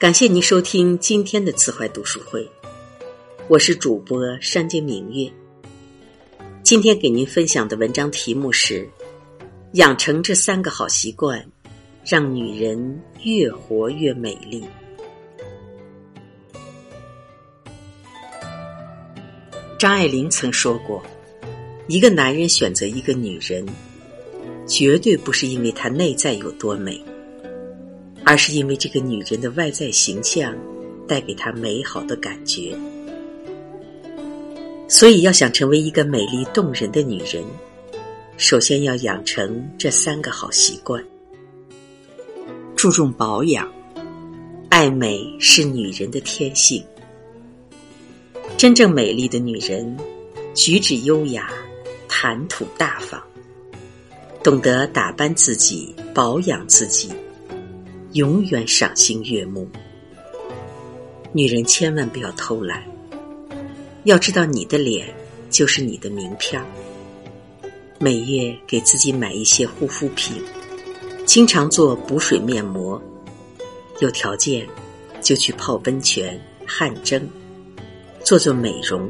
感谢您收听今天的慈怀读书会，我是主播山间明月。今天给您分享的文章题目是：养成这三个好习惯，让女人越活越美丽。张爱玲曾说过：“一个男人选择一个女人，绝对不是因为她内在有多美。”而是因为这个女人的外在形象带给他美好的感觉，所以要想成为一个美丽动人的女人，首先要养成这三个好习惯：注重保养，爱美是女人的天性。真正美丽的女人，举止优雅，谈吐大方，懂得打扮自己，保养自己。永远赏心悦目。女人千万不要偷懒，要知道你的脸就是你的名片儿每月给自己买一些护肤品，经常做补水面膜，有条件就去泡温泉、汗蒸，做做美容。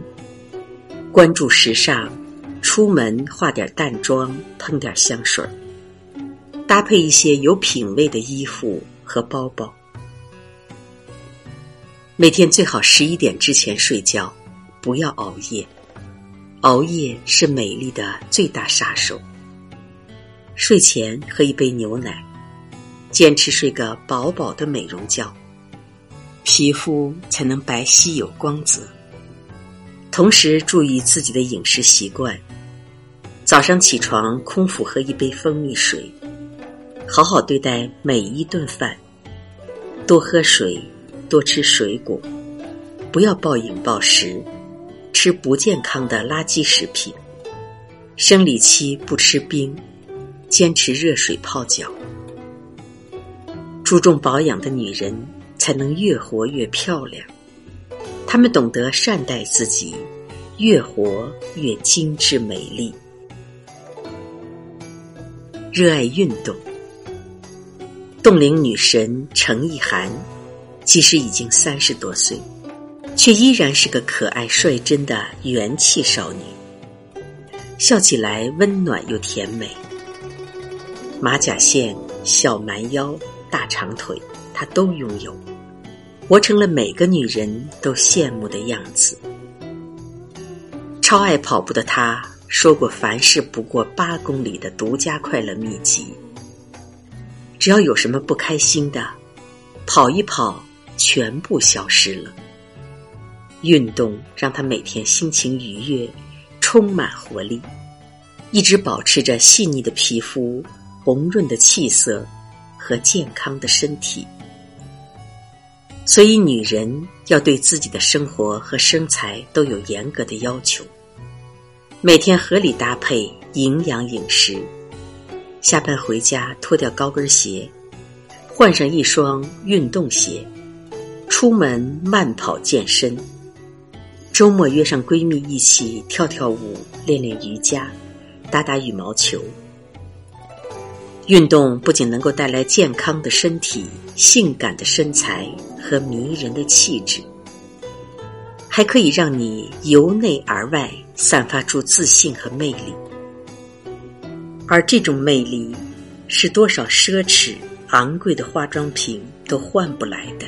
关注时尚，出门化点淡妆，喷点香水搭配一些有品位的衣服。和包包，每天最好十一点之前睡觉，不要熬夜。熬夜是美丽的最大杀手。睡前喝一杯牛奶，坚持睡个饱饱的美容觉，皮肤才能白皙有光泽。同时注意自己的饮食习惯，早上起床空腹喝一杯蜂蜜水。好好对待每一顿饭，多喝水，多吃水果，不要暴饮暴食，吃不健康的垃圾食品。生理期不吃冰，坚持热水泡脚。注重保养的女人才能越活越漂亮，她们懂得善待自己，越活越精致美丽。热爱运动。冻龄女神程意涵，即使已经三十多岁，却依然是个可爱率真的元气少女，笑起来温暖又甜美。马甲线、小蛮腰、大长腿，她都拥有，活成了每个女人都羡慕的样子。超爱跑步的她，说过凡事不过八公里的独家快乐秘籍。只要有什么不开心的，跑一跑，全部消失了。运动让他每天心情愉悦，充满活力，一直保持着细腻的皮肤、红润的气色和健康的身体。所以，女人要对自己的生活和身材都有严格的要求，每天合理搭配营养饮食。下班回家，脱掉高跟鞋，换上一双运动鞋，出门慢跑健身。周末约上闺蜜一起跳跳舞、练练瑜伽、打打羽毛球。运动不仅能够带来健康的身体、性感的身材和迷人的气质，还可以让你由内而外散发出自信和魅力。而这种魅力，是多少奢侈昂贵的化妆品都换不来的。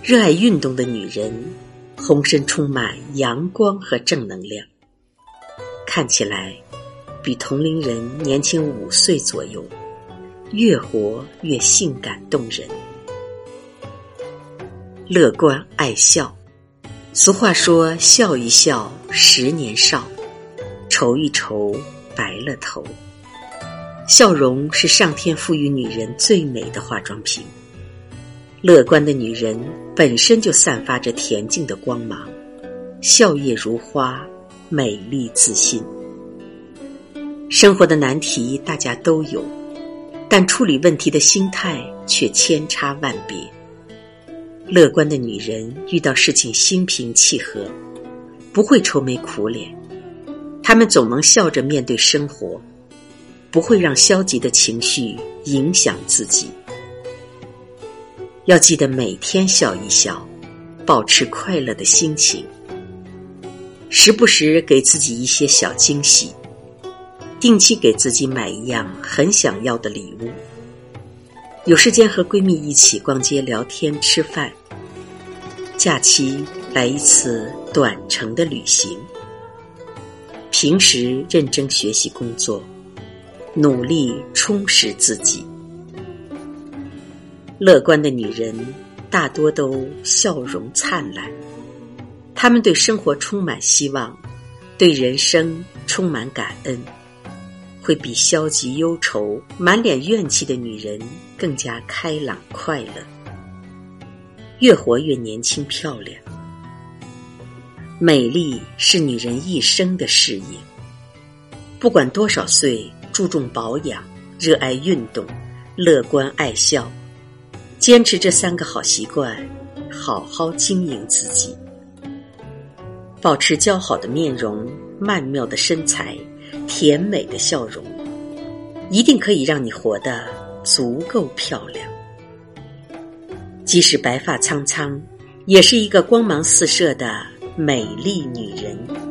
热爱运动的女人，浑身充满阳光和正能量，看起来比同龄人年轻五岁左右，越活越性感动人。乐观爱笑，俗话说：“笑一笑，十年少。”愁一愁，白了头。笑容是上天赋予女人最美的化妆品。乐观的女人本身就散发着恬静的光芒，笑靥如花，美丽自信。生活的难题大家都有，但处理问题的心态却千差万别。乐观的女人遇到事情心平气和，不会愁眉苦脸。他们总能笑着面对生活，不会让消极的情绪影响自己。要记得每天笑一笑，保持快乐的心情，时不时给自己一些小惊喜，定期给自己买一样很想要的礼物。有时间和闺蜜一起逛街、聊天、吃饭。假期来一次短程的旅行。平时认真学习工作，努力充实自己。乐观的女人大多都笑容灿烂，她们对生活充满希望，对人生充满感恩，会比消极忧愁、满脸怨气的女人更加开朗快乐，越活越年轻漂亮。美丽是女人一生的事业，不管多少岁，注重保养，热爱运动，乐观爱笑。坚持这三个好习惯，好好经营自己，保持姣好的面容、曼妙的身材、甜美的笑容，一定可以让你活得足够漂亮。即使白发苍苍，也是一个光芒四射的美丽女人。